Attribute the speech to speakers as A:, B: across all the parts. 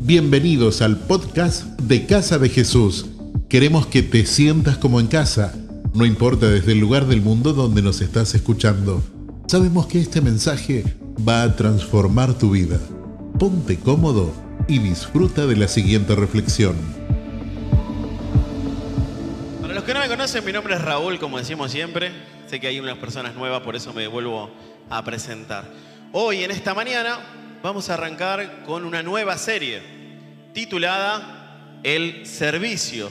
A: Bienvenidos al podcast de Casa de Jesús. Queremos que te sientas como en casa, no importa desde el lugar del mundo donde nos estás escuchando. Sabemos que este mensaje va a transformar tu vida. Ponte cómodo y disfruta de la siguiente reflexión.
B: Para los que no me conocen, mi nombre es Raúl, como decimos siempre. Sé que hay unas personas nuevas, por eso me vuelvo a presentar. Hoy, en esta mañana, vamos a arrancar con una nueva serie titulada El Servicio.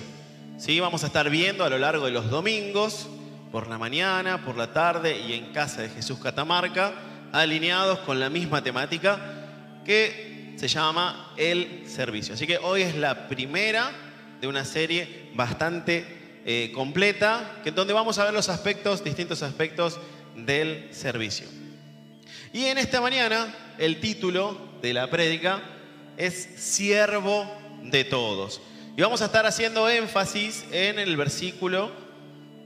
B: ¿Sí? Vamos a estar viendo a lo largo de los domingos, por la mañana, por la tarde y en casa de Jesús Catamarca, alineados con la misma temática que se llama El Servicio. Así que hoy es la primera de una serie bastante eh, completa, que donde vamos a ver los aspectos, distintos aspectos del servicio. Y en esta mañana el título de la prédica es siervo de todos. Y vamos a estar haciendo énfasis en el versículo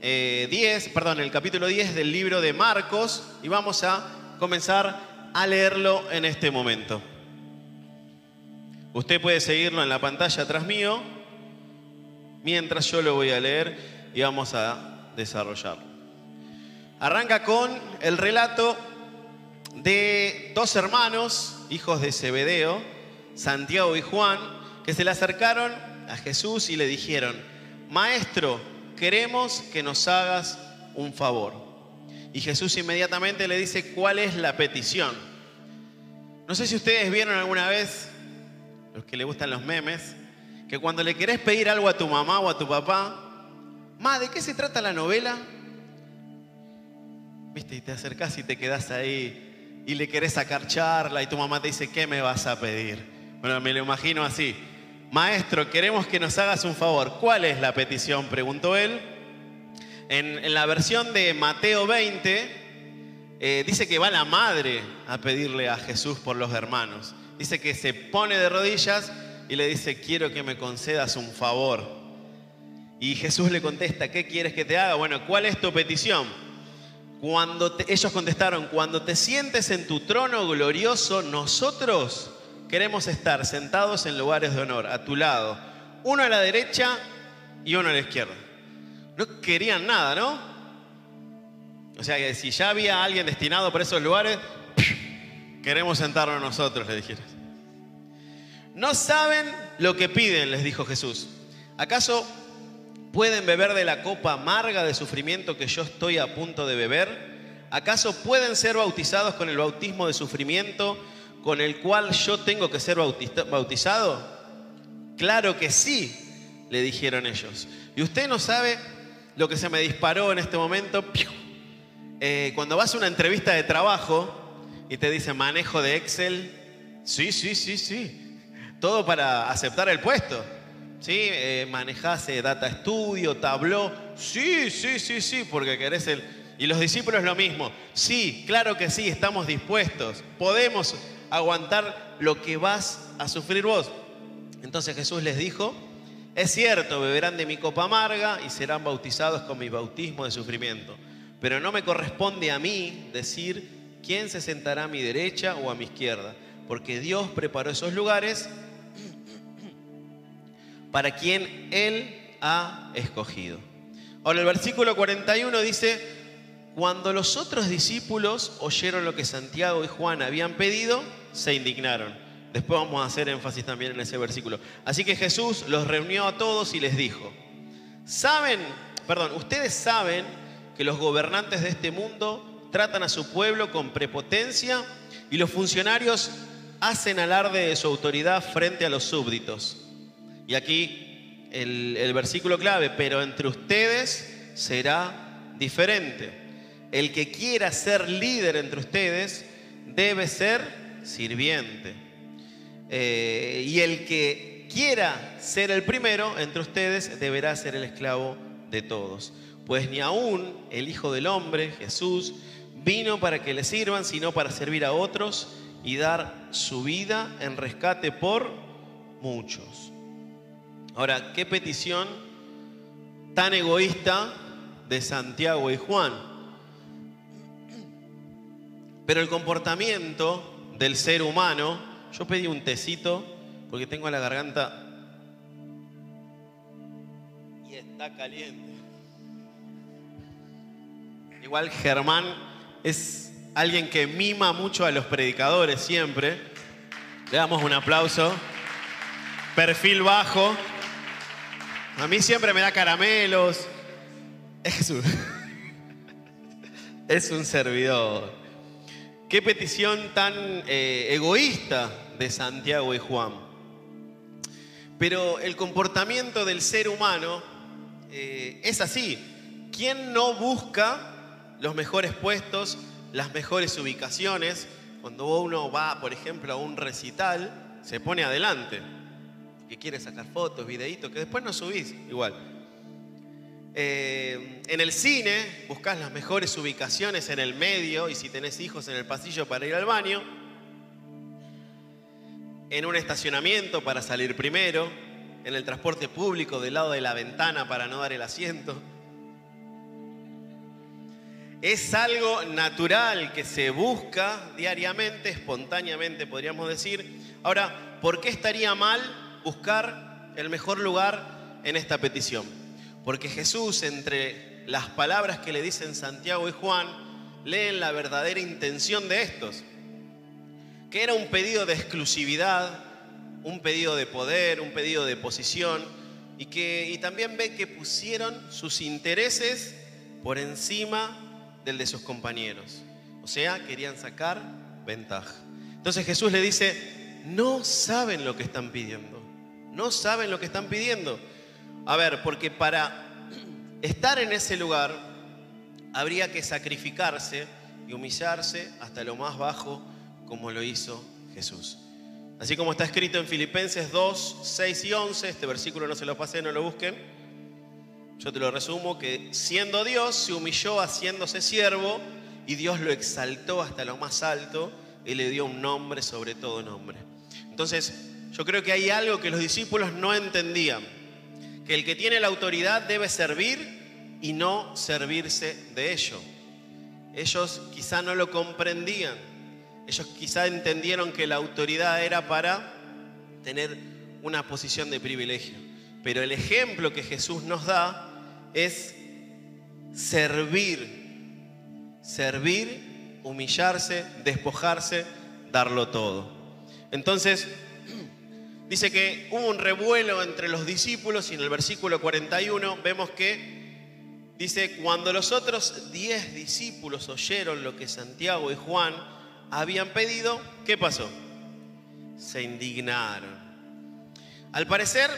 B: 10, eh, perdón, el capítulo 10 del libro de Marcos y vamos a comenzar a leerlo en este momento. Usted puede seguirlo en la pantalla atrás mío mientras yo lo voy a leer y vamos a desarrollarlo. Arranca con el relato de dos hermanos, hijos de Zebedeo, Santiago y Juan, que se le acercaron a Jesús y le dijeron, Maestro, queremos que nos hagas un favor. Y Jesús inmediatamente le dice, ¿cuál es la petición? No sé si ustedes vieron alguna vez, los que le gustan los memes, que cuando le querés pedir algo a tu mamá o a tu papá, Ma, ¿de qué se trata la novela? Viste, y te acercás y te quedás ahí y le querés sacar charla y tu mamá te dice, ¿qué me vas a pedir? Bueno, me lo imagino así. Maestro, queremos que nos hagas un favor. ¿Cuál es la petición? Preguntó él. En, la versión de Mateo 20, eh, dice que va la madre a pedirle a Jesús por los hermanos. Dice que se pone de rodillas y le dice, quiero que me concedas un favor. Y Jesús le contesta, ¿qué quieres que te haga? Bueno, ¿cuál es tu petición? Cuando ellos contestaron, cuando te sientes en tu trono glorioso, nosotros queremos estar sentados en lugares de honor, a tu lado, uno a la derecha y uno a la izquierda. No querían nada, ¿no? O sea que si ya había alguien destinado para esos lugares, queremos sentarnos nosotros, le dijeron. No saben lo que piden, les dijo Jesús. ¿Acaso pueden beber de la copa amarga de sufrimiento que yo estoy a punto de beber? ¿Acaso pueden ser bautizados con el bautismo de sufrimiento con el cual yo tengo que ser bautizado? Claro que sí, le dijeron ellos. Y usted no sabe lo que se me disparó en este momento. Eh, cuando vas a una entrevista de trabajo y te dice manejo de Excel, sí, sí, sí, sí. Todo para aceptar el puesto. ¿Sí? Eh, manejás eh, Data Studio, Tableau. Sí, sí, sí, sí, porque querés el... Y los discípulos lo mismo. Sí, claro que sí, estamos dispuestos. Podemos aguantar lo que vas a sufrir vos. Entonces Jesús les dijo, es cierto, beberán de mi copa amarga y serán bautizados con mi bautismo de sufrimiento, pero no me corresponde a mí decir quién se sentará a mi derecha o a mi izquierda, porque Dios preparó esos lugares para quien Él ha escogido. Ahora el versículo 41 dice, cuando los otros discípulos oyeron lo que Santiago y Juan habían pedido, se indignaron. Después vamos a hacer énfasis también en ese versículo. Así que Jesús los reunió a todos y les dijo, saben, perdón, ustedes saben que los gobernantes de este mundo tratan a su pueblo con prepotencia y los funcionarios hacen alarde de su autoridad frente a los súbditos. Y aquí el, versículo clave, pero entre ustedes será diferente. El que quiera ser líder entre ustedes debe ser sirviente. Eh, y el que quiera ser el primero entre ustedes deberá ser el esclavo de todos. Pues ni aún el Hijo del Hombre, Jesús, vino para que le sirvan, sino para servir a otros y dar su vida en rescate por muchos. Ahora, qué petición tan egoísta de Santiago y Juan. Pero el comportamiento del ser humano, yo pedí un tecito porque tengo la garganta y está caliente. Igual Germán es alguien que mima mucho a los predicadores siempre. Le damos un aplauso. Perfil bajo. A mí siempre me da caramelos. Es un, es un servidor. Qué petición tan eh, egoísta de Santiago y Juan. Pero el comportamiento del ser humano eh, es así. ¿Quién no busca los mejores puestos, las mejores ubicaciones? Cuando uno va, por ejemplo, a un recital, se pone adelante. Que quiere sacar fotos, videitos, que después no subís igual. Eh, en el cine buscas las mejores ubicaciones en el medio y si tenés hijos en el pasillo para ir al baño. En un estacionamiento para salir primero. En el transporte público del lado de la ventana para no dar el asiento. Es algo natural que se busca diariamente, espontáneamente podríamos decir. Ahora, ¿por qué estaría mal buscar el mejor lugar en esta petición? Porque Jesús, entre las palabras que le dicen Santiago y Juan, leen la verdadera intención de estos, que era un pedido de exclusividad, un pedido de poder, un pedido de posición, y, que, y también ve que pusieron sus intereses por encima del de sus compañeros. O sea, querían sacar ventaja. Entonces Jesús le dice, no saben lo que están pidiendo. No saben lo que están pidiendo. A ver, porque para estar en ese lugar habría que sacrificarse y humillarse hasta lo más bajo como lo hizo Jesús. Así como está escrito en Filipenses 2, 6 y 11, este versículo no se lo pasé, no lo busquen. Yo te lo resumo, que siendo Dios se humilló haciéndose siervo y Dios lo exaltó hasta lo más alto y le dio un nombre sobre todo nombre. Entonces, yo creo que hay algo que los discípulos no entendían, que el que tiene la autoridad debe servir y no servirse de ello. Ellos quizá no lo comprendían, ellos quizá entendieron que la autoridad era para tener una posición de privilegio. Pero el ejemplo que Jesús nos da es servir, servir, humillarse, despojarse, darlo todo. Entonces, dice que hubo un revuelo entre los discípulos y en el versículo 41 vemos que dice, cuando los otros diez discípulos oyeron lo que Santiago y Juan habían pedido, ¿qué pasó? Se indignaron. Al parecer,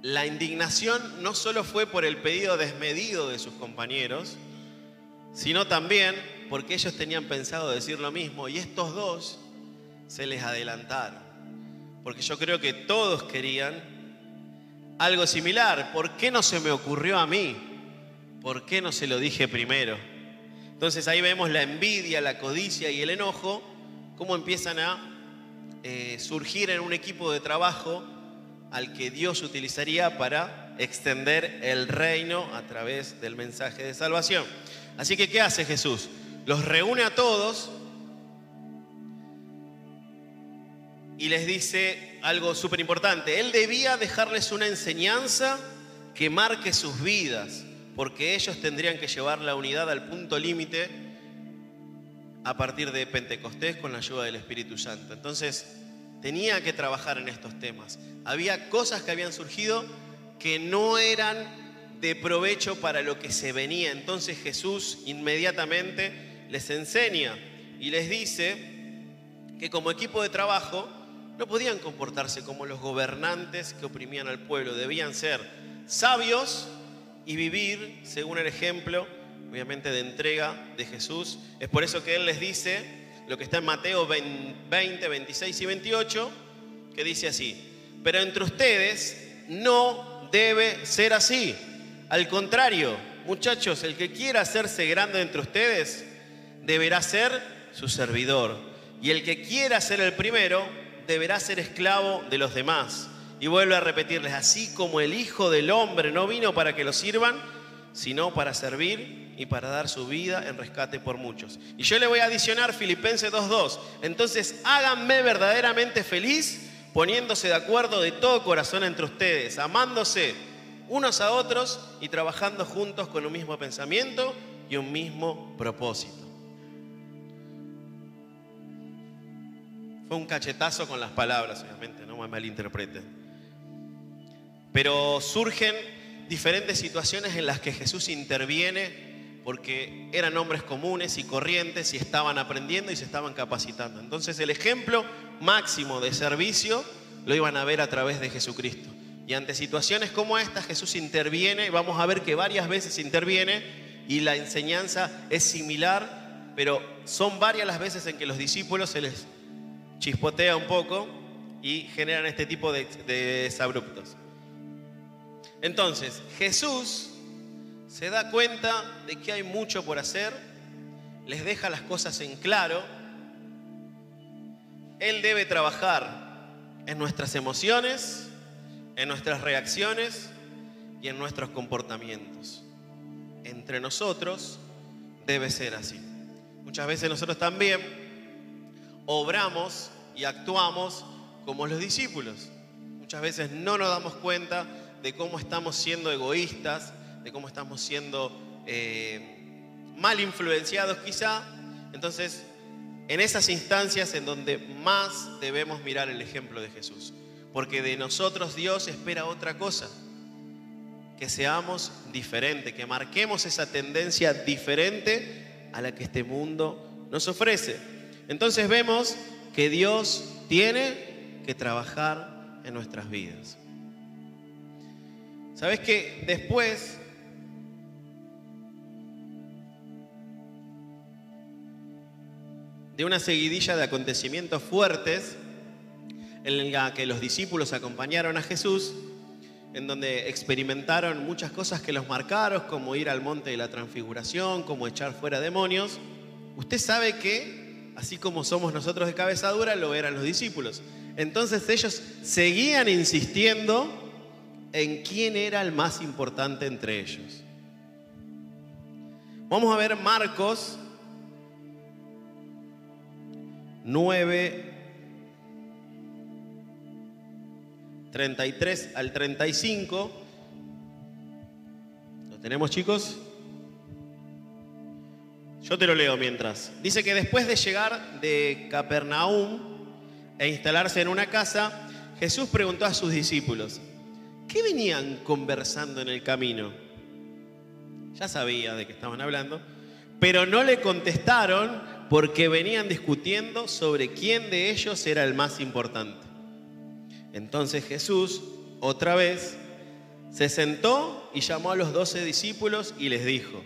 B: la indignación no solo fue por el pedido desmedido de sus compañeros, sino también porque ellos tenían pensado decir lo mismo y estos dos se les adelantaron. Porque yo creo que todos querían algo similar. ¿Por qué no se me ocurrió a mí? ¿Por qué no se lo dije primero? Entonces ahí vemos la envidia, la codicia y el enojo, cómo empiezan a eh, surgir en un equipo de trabajo al que Dios utilizaría para extender el reino a través del mensaje de salvación. Así que, ¿qué hace Jesús? Los reúne a todos y les dice algo súper importante. Él debía dejarles una enseñanza que marque sus vidas, porque ellos tendrían que llevar la unidad al punto límite a partir de Pentecostés con la ayuda del Espíritu Santo. Entonces, tenía que trabajar en estos temas. Había cosas que habían surgido que no eran de provecho para lo que se venía. Entonces Jesús inmediatamente les enseña y les dice que como equipo de trabajo no podían comportarse como los gobernantes que oprimían al pueblo, debían ser sabios y vivir según el ejemplo, obviamente, de entrega de Jesús. Es por eso que Él les dice lo que está en Mateo 20, 26 y 28, que dice así, pero entre ustedes no debe ser así. Al contrario, muchachos, el que quiera hacerse grande entre ustedes deberá ser su servidor. Y el que quiera ser el primero deberá ser esclavo de los demás. Y vuelve a repetirles, así como el Hijo del Hombre no vino para que lo sirvan, sino para servir y para dar su vida en rescate por muchos. Y yo le voy a adicionar Filipenses 2.2. Entonces háganme verdaderamente feliz poniéndose de acuerdo de todo corazón entre ustedes, amándose unos a otros y trabajando juntos con un mismo pensamiento y un mismo propósito. Fue un cachetazo con las palabras, obviamente, no me malinterpreten. Pero surgen diferentes situaciones en las que Jesús interviene porque eran hombres comunes y corrientes y estaban aprendiendo y se estaban capacitando. Entonces el ejemplo máximo de servicio lo iban a ver a través de Jesucristo. Y ante situaciones como esta Jesús interviene, vamos a ver que varias veces interviene y la enseñanza es similar, pero son varias las veces en que los discípulos se les chispotea un poco y generan este tipo de, desabruptos. Entonces, Jesús se da cuenta de que hay mucho por hacer, les deja las cosas en claro. Él debe trabajar en nuestras emociones, en nuestras reacciones y en nuestros comportamientos. Entre nosotros debe ser así. Muchas veces nosotros también obramos y actuamos como los discípulos. Muchas veces no nos damos cuenta de cómo estamos siendo egoístas, de cómo estamos siendo eh, mal influenciados quizá. Entonces, en esas instancias en donde más debemos mirar el ejemplo de Jesús. Porque de nosotros Dios espera otra cosa, que seamos diferentes, que marquemos esa tendencia diferente a la que este mundo nos ofrece. Entonces vemos que Dios tiene que trabajar en nuestras vidas. ¿Sabes que después de una seguidilla de acontecimientos fuertes en la que los discípulos acompañaron a Jesús, en donde experimentaron muchas cosas que los marcaron, como ir al monte de la transfiguración, como echar fuera demonios, usted sabe que así como somos nosotros de cabeza dura, lo eran los discípulos. Entonces ellos seguían insistiendo en quién era el más importante entre ellos. Vamos a ver Marcos 9, 33 al 35. ¿Lo tenemos chicos? Yo te lo leo mientras. Dice que después de llegar de Capernaum e instalarse en una casa, Jesús preguntó a sus discípulos, ¿qué venían conversando en el camino? Ya sabía de qué estaban hablando, pero no le contestaron porque venían discutiendo sobre quién de ellos era el más importante. Entonces Jesús, otra vez, se sentó y llamó a los doce discípulos y les dijo,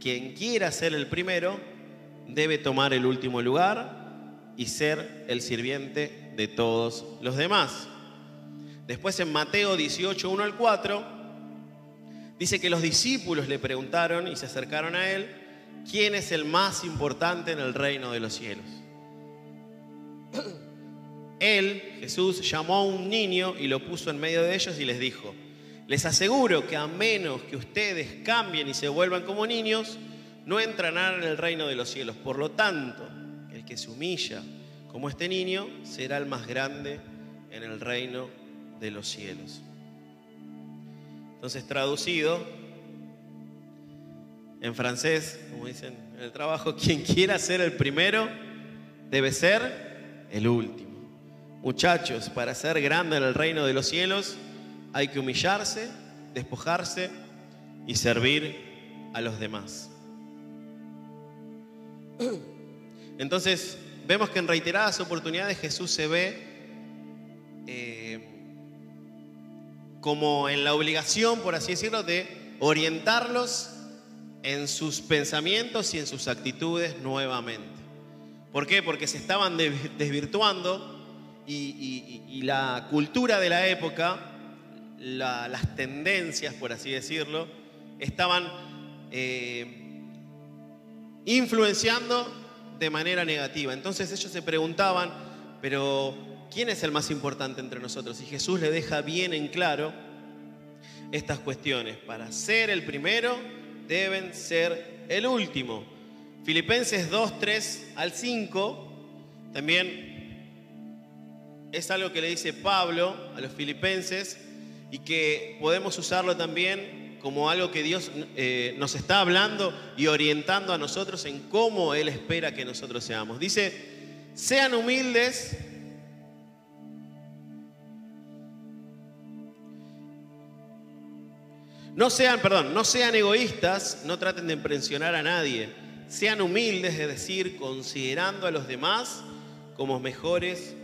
B: quien quiera ser el primero debe tomar el último lugar y ser el sirviente de todos los demás. Después en Mateo 18, 1 al 4, dice que los discípulos le preguntaron y se acercaron a él, ¿quién es el más importante en el reino de los cielos? Él, Jesús, llamó a un niño y lo puso en medio de ellos y les dijo, les aseguro que a menos que ustedes cambien y se vuelvan como niños, no entrarán en el reino de los cielos. Por lo tanto, el que se humilla como este niño será el más grande en el reino de los cielos. Entonces, traducido en francés, como dicen en el trabajo, quien quiera ser el primero debe ser el último. Muchachos, para ser grande en el reino de los cielos, hay que humillarse, despojarse y servir a los demás. Entonces, vemos que en reiteradas oportunidades Jesús se ve eh, como en la obligación, por así decirlo, de orientarlos en sus pensamientos y en sus actitudes nuevamente. ¿Por qué? Porque se estaban desvirtuando y la cultura de la época las tendencias, por así decirlo, estaban eh, influenciando de manera negativa. Entonces ellos se preguntaban, pero ¿quién es el más importante entre nosotros? Y Jesús le deja bien en claro estas cuestiones. Para ser el primero, deben ser el último. Filipenses 2, 3 al 5 también es algo que le dice Pablo a los filipenses y que podemos usarlo también como algo que Dios eh, nos está hablando y orientando a nosotros en cómo Él espera que nosotros seamos. Dice, sean humildes. No sean, perdón, no sean egoístas, no traten de impresionar a nadie. Sean humildes, es decir, considerando a los demás como mejores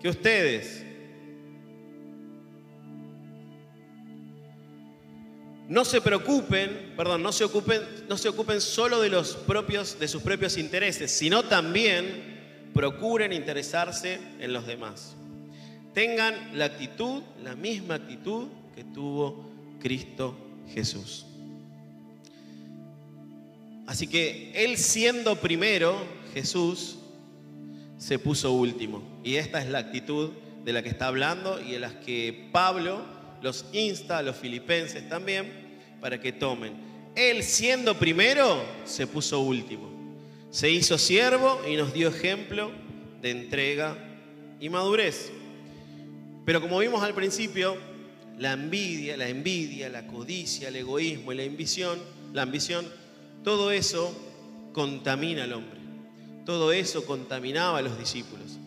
B: que ustedes. No se preocupen, perdón, no se ocupen, no se ocupen solo de los propios, de sus propios intereses, sino también procuren interesarse en los demás. Tengan la actitud, la misma actitud que tuvo Cristo Jesús. Así que Él siendo primero, Jesús se puso último. Y esta es la actitud de la que está hablando y de las que Pablo los insta a los filipenses también para que tomen. Él siendo primero, se puso último. Se hizo siervo y nos dio ejemplo de entrega y madurez. Pero como vimos al principio, la envidia, la envidia, la codicia, el egoísmo y la ambición, la ambición, todo eso contamina al hombre. Todo eso contaminaba a los discípulos.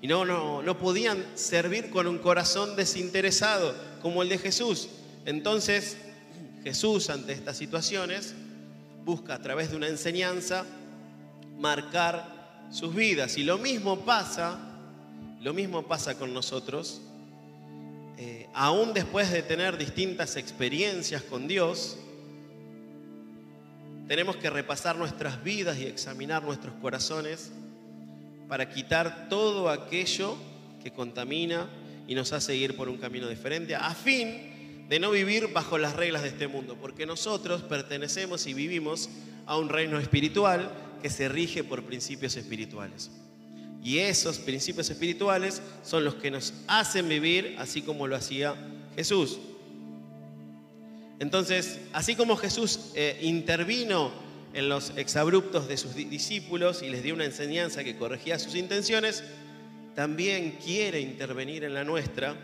B: Y no, no, no podían servir con un corazón desinteresado como el de Jesús. Entonces, Jesús ante estas situaciones busca a través de una enseñanza marcar sus vidas. Y lo mismo pasa, lo mismo pasa con nosotros. Eh, aún después de tener distintas experiencias con Dios, tenemos que repasar nuestras vidas y examinar nuestros corazones para quitar todo aquello que contamina y nos hace ir por un camino diferente, a fin de no vivir bajo las reglas de este mundo, porque nosotros pertenecemos y vivimos a un reino espiritual que se rige por principios espirituales. Y esos principios espirituales son los que nos hacen vivir así como lo hacía Jesús. Entonces, así como Jesús eh, intervino en los exabruptos de sus discípulos y les dio una enseñanza que corregía sus intenciones, también quiere intervenir en la nuestra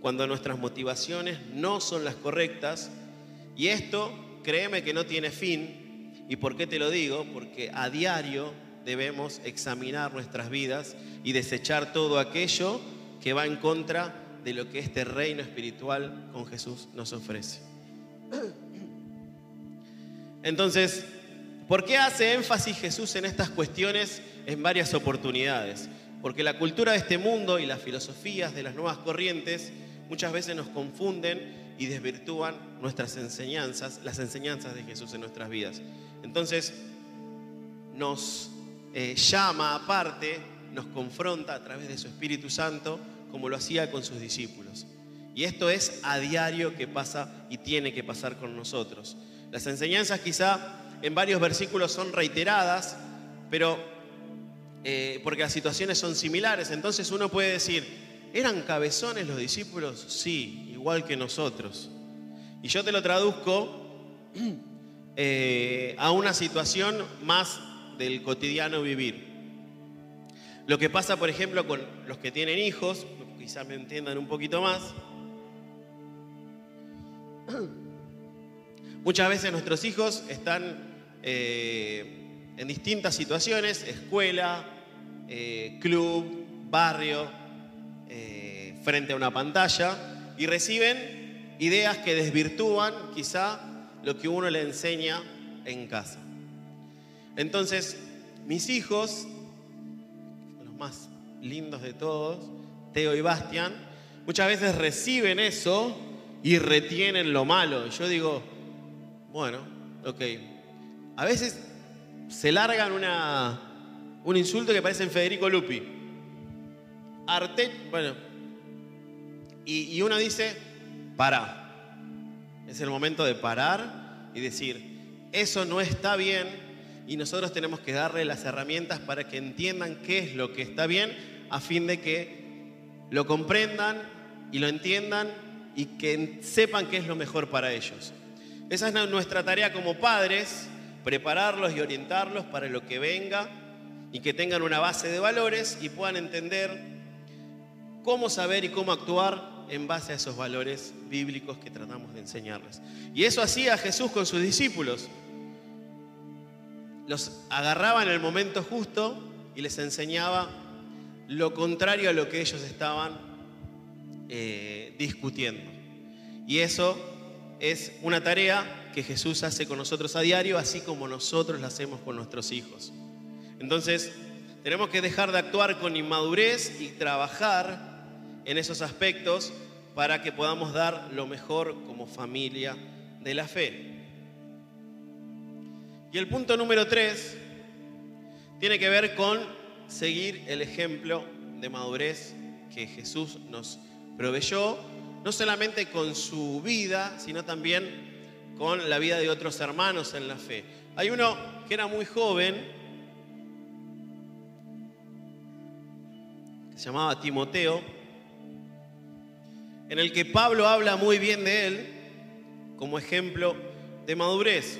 B: cuando nuestras motivaciones no son las correctas. Y esto, créeme que no tiene fin. ¿Y por qué te lo digo? Porque a diario debemos examinar nuestras vidas y desechar todo aquello que va en contra de lo que este reino espiritual con Jesús nos ofrece. Entonces, ¿por qué hace énfasis Jesús en estas cuestiones en varias oportunidades? Porque la cultura de este mundo y las filosofías de las nuevas corrientes muchas veces nos confunden y desvirtúan nuestras enseñanzas, las enseñanzas de Jesús en nuestras vidas. Entonces, nos eh, llama aparte, nos confronta a través de su Espíritu Santo, como lo hacía con sus discípulos. Y esto es a diario que pasa y tiene que pasar con nosotros. Las enseñanzas quizá en varios versículos son reiteradas, pero eh, porque las situaciones son similares, entonces uno puede decir, ¿eran cabezones los discípulos? Sí, igual que nosotros. Y yo te lo traduzco eh, a una situación más del cotidiano vivir. Lo que pasa, por ejemplo, con los que tienen hijos, quizás me entiendan un poquito más, Muchas veces nuestros hijos están eh, en distintas situaciones, escuela, eh, club, barrio, eh, frente a una pantalla, y reciben ideas que desvirtúan quizá lo que uno le enseña en casa. Entonces, mis hijos, los más lindos de todos, Teo y Bastian, muchas veces reciben eso y retienen lo malo. Yo digo, bueno, ok. A veces se largan una, un insulto que parece en Federico Lupi. Arte, bueno. Y, y uno dice, para. Es el momento de parar y decir, eso no está bien y nosotros tenemos que darle las herramientas para que entiendan qué es lo que está bien a fin de que lo comprendan y lo entiendan y que sepan qué es lo mejor para ellos. Esa es nuestra tarea como padres, prepararlos y orientarlos para lo que venga y que tengan una base de valores y puedan entender cómo saber y cómo actuar en base a esos valores bíblicos que tratamos de enseñarles. Y eso hacía Jesús con sus discípulos. Los agarraba en el momento justo y les enseñaba lo contrario a lo que ellos estaban eh, discutiendo. Y eso es una tarea que Jesús hace con nosotros a diario, así como nosotros la hacemos con nuestros hijos. Entonces, tenemos que dejar de actuar con inmadurez y trabajar en esos aspectos para que podamos dar lo mejor como familia de la fe. Y el punto número tres tiene que ver con seguir el ejemplo de madurez que Jesús nos proveyó, no solamente con su vida, sino también con la vida de otros hermanos en la fe. Hay uno que era muy joven, que se llamaba Timoteo, en el que Pablo habla muy bien de él como ejemplo de madurez.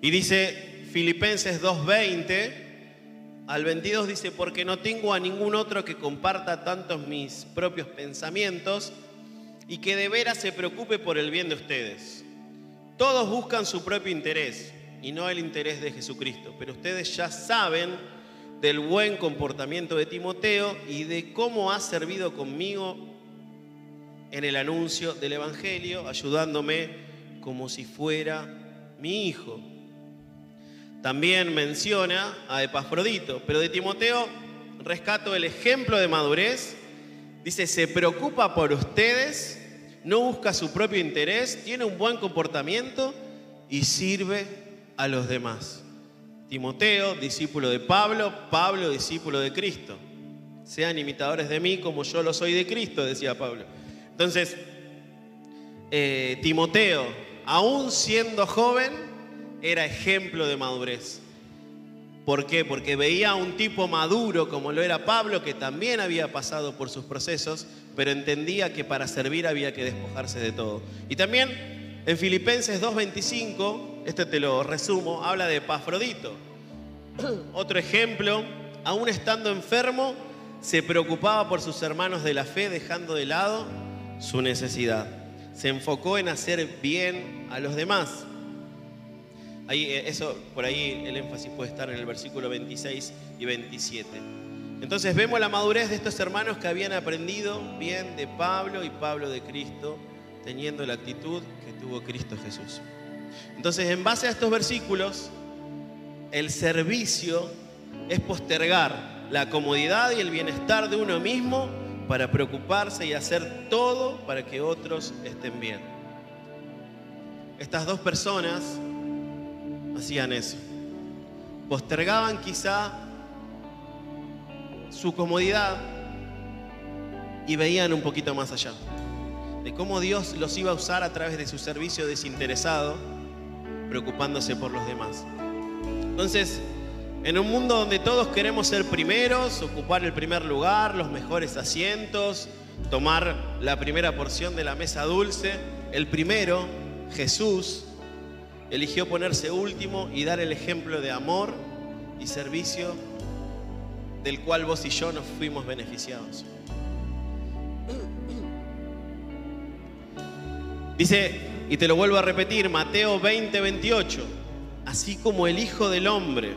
B: Y dice Filipenses 2.20 al 22 dice, porque no tengo a ningún otro que comparta tantos mis propios pensamientos y que de veras se preocupe por el bien de ustedes. Todos buscan su propio interés y no el interés de Jesucristo, pero ustedes ya saben del buen comportamiento de Timoteo y de cómo ha servido conmigo en el anuncio del Evangelio, ayudándome como si fuera mi hijo. También menciona a Epafrodito, pero de Timoteo rescato el ejemplo de madurez. Dice, se preocupa por ustedes, no busca su propio interés, tiene un buen comportamiento y sirve a los demás. Timoteo, discípulo de Pablo, Pablo, discípulo de Cristo. Sean imitadores de mí como yo lo soy de Cristo, decía Pablo. Entonces, eh, Timoteo, aún siendo joven, era ejemplo de madurez. ¿Por qué? Porque veía a un tipo maduro como lo era Pablo, que también había pasado por sus procesos, pero entendía que para servir había que despojarse de todo. Y también en Filipenses 2.25, este te lo resumo, habla de Pafrodito. Otro ejemplo, aún estando enfermo, se preocupaba por sus hermanos de la fe, dejando de lado su necesidad. Se enfocó en hacer bien a los demás. Ahí, eh, eso, por ahí el énfasis puede estar en el versículo 26 y 27. Entonces vemos la madurez de estos hermanos que habían aprendido bien de Pablo y Pablo de Cristo, teniendo la actitud que tuvo Cristo Jesús. Entonces, en base a estos versículos, el servicio es postergar la comodidad y el bienestar de uno mismo para preocuparse y hacer todo para que otros estén bien. Estas dos personas hacían eso. Postergaban quizá su comodidad y veían un poquito más allá. De cómo Dios los iba a usar a través de su servicio desinteresado, preocupándose por los demás. Entonces, en un mundo donde todos queremos ser primeros, ocupar el primer lugar, los mejores asientos, tomar la primera porción de la mesa dulce, el primero, Jesús, eligió ponerse último y dar el ejemplo de amor y servicio del cual vos y yo nos fuimos beneficiados. Dice, y te lo vuelvo a repetir, Mateo 20, 28, así como el Hijo del Hombre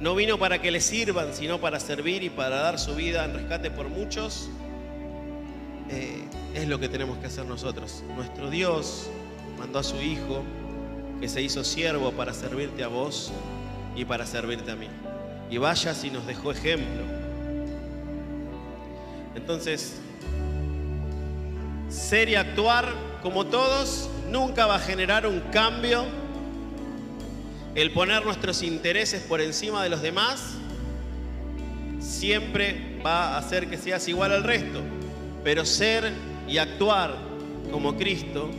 B: no vino para que le sirvan, sino para servir y para dar su vida en rescate por muchos, eh, es lo que tenemos que hacer nosotros. Nuestro Dios mandó a su Hijo que se hizo siervo para servirte a vos y para servirte a mí. Y vaya si nos dejó ejemplo. Entonces, ser y actuar como todos nunca va a generar un cambio. El poner nuestros intereses por encima de los demás siempre va a hacer que seas igual al resto. Pero ser y actuar como Cristo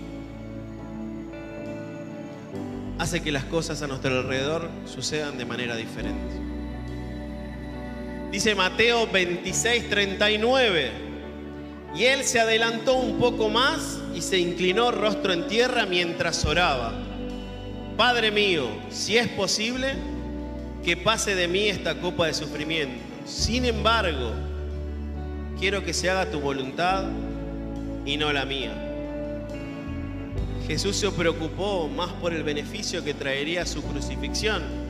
B: hace que las cosas a nuestro alrededor sucedan de manera diferente. Dice Mateo 26, 39. Y él se adelantó un poco más y se inclinó rostro en tierra mientras oraba. Padre mío, si es posible, que pase de mí esta copa de sufrimiento. Sin embargo, quiero que se haga tu voluntad y no la mía. Jesús se preocupó más por el beneficio que traería su crucifixión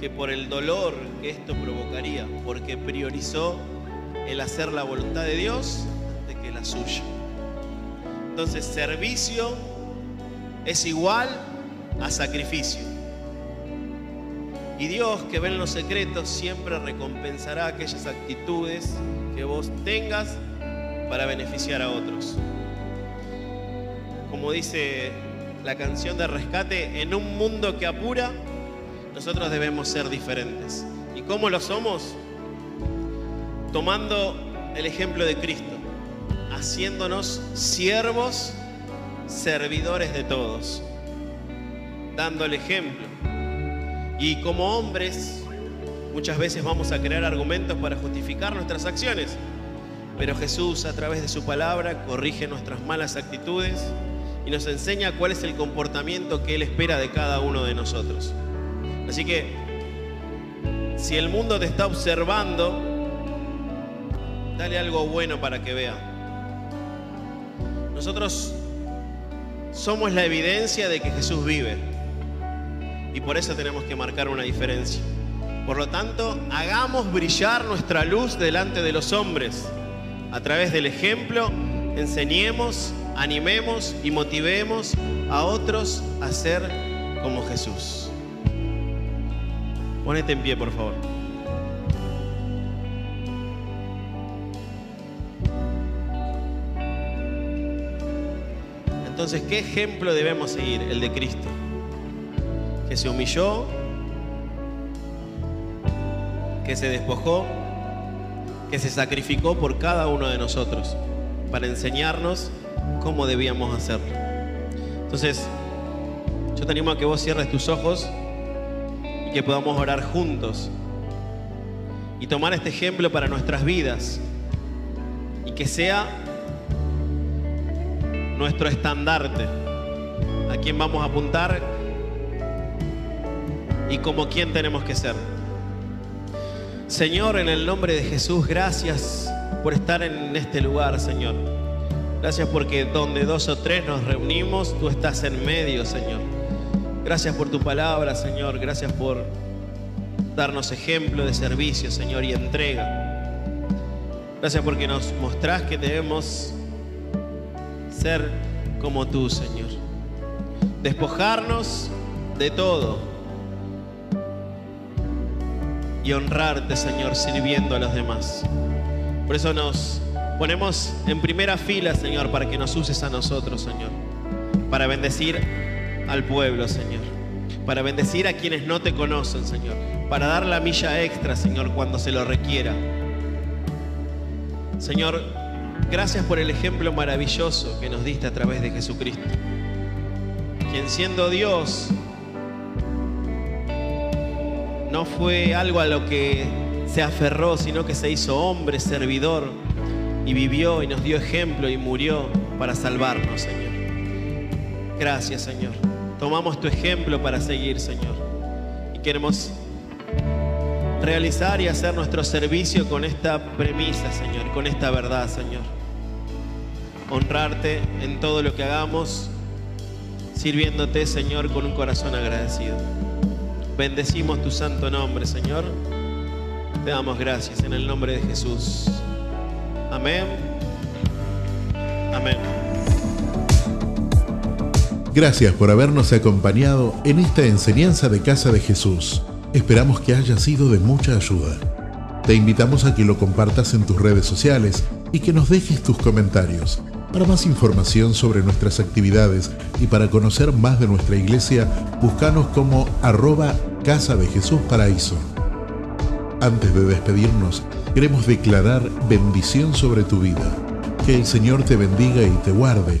B: que por el dolor que esto provocaría, porque priorizó el hacer la voluntad de Dios antes que la suya. Entonces, servicio es igual a sacrificio. Y Dios que ve en los secretos siempre recompensará aquellas actitudes que vos tengas para beneficiar a otros. Como dice la canción de rescate, en un mundo que apura, nosotros debemos ser diferentes. ¿Y cómo lo somos? Tomando el ejemplo de Cristo, haciéndonos siervos, servidores de todos, dando el ejemplo. Y como hombres, muchas veces vamos a crear argumentos para justificar nuestras acciones, pero Jesús a través de su palabra corrige nuestras malas actitudes y nos enseña cuál es el comportamiento que Él espera de cada uno de nosotros. Así que, si el mundo te está observando, dale algo bueno para que vea. Nosotros somos la evidencia de que Jesús vive. Y por eso tenemos que marcar una diferencia. Por lo tanto, hagamos brillar nuestra luz delante de los hombres. A través del ejemplo, enseñemos, animemos y motivemos a otros a ser como Jesús. Ponete en pie, por favor. Entonces, ¿qué ejemplo debemos seguir? El de Cristo, que se humilló, que se despojó, que se sacrificó por cada uno de nosotros para enseñarnos cómo debíamos hacerlo. Entonces, yo te animo a que vos cierres tus ojos y que podamos orar juntos y tomar este ejemplo para nuestras vidas y que sea nuestro estandarte, a quien vamos a apuntar y como quien tenemos que ser. Señor, en el nombre de Jesús, gracias por estar en este lugar, Señor. Gracias porque donde dos o tres nos reunimos, tú estás en medio, Señor. Gracias por tu palabra, Señor. Gracias por darnos ejemplo de servicio, Señor, y entrega. Gracias porque nos mostrás que debemos ser como tú, Señor. Despojarnos de todo y honrarte, Señor, sirviendo a los demás. Por eso nos ponemos en primera fila, Señor, para que nos uses a nosotros, Señor, para bendecir al pueblo, Señor. Para bendecir a quienes no te conocen, Señor. Para dar la milla extra, Señor, cuando se lo requiera. Señor, gracias por el ejemplo maravilloso que nos diste a través de Jesucristo. Quien siendo Dios no fue algo a lo que se aferró, sino que se hizo hombre, servidor, y vivió y nos dio ejemplo y murió para salvarnos, Señor. Gracias, Señor. Tomamos tu ejemplo para seguir, Señor. Y queremos realizar y hacer nuestro servicio con esta premisa, Señor, con esta verdad, Señor. Honrarte en todo lo que hagamos, sirviéndote, Señor, con un corazón agradecido. Bendecimos tu santo nombre, Señor. Te damos gracias en el nombre de Jesús. Amén. Amén.
A: Gracias por habernos acompañado en esta enseñanza de Casa de Jesús. Esperamos que haya sido de mucha ayuda. Te invitamos a que lo compartas en tus redes sociales y que nos dejes tus comentarios. Para más información sobre nuestras actividades y para conocer más de nuestra iglesia, búscanos como arroba Casa de Jesús Paraíso. Antes de despedirnos, queremos declarar bendición sobre tu vida. Que el Señor te bendiga y te guarde